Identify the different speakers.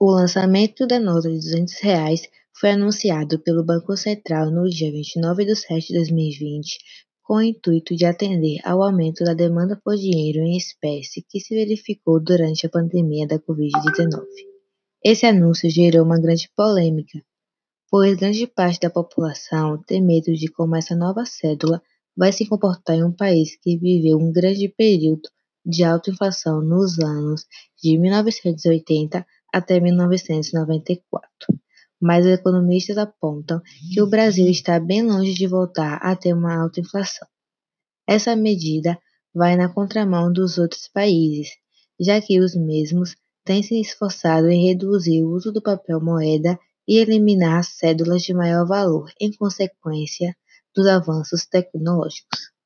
Speaker 1: O lançamento da nota de 200 reais foi anunciado pelo Banco Central no dia 29 de setembro de 2020, com o intuito de atender ao aumento da demanda por dinheiro em espécie que se verificou durante a pandemia da Covid-19. Esse anúncio gerou uma grande polêmica, pois grande parte da população tem medo de como essa nova cédula vai se comportar em um país que viveu um grande período de alta inflação nos anos de 1980 até 1994, mas os economistas apontam que o Brasil está bem longe de voltar a ter uma alta inflação. Essa medida vai na contramão dos outros países, já que os mesmos têm se esforçado em reduzir o uso do papel moeda e eliminar cédulas de maior valor em consequência dos avanços tecnológicos.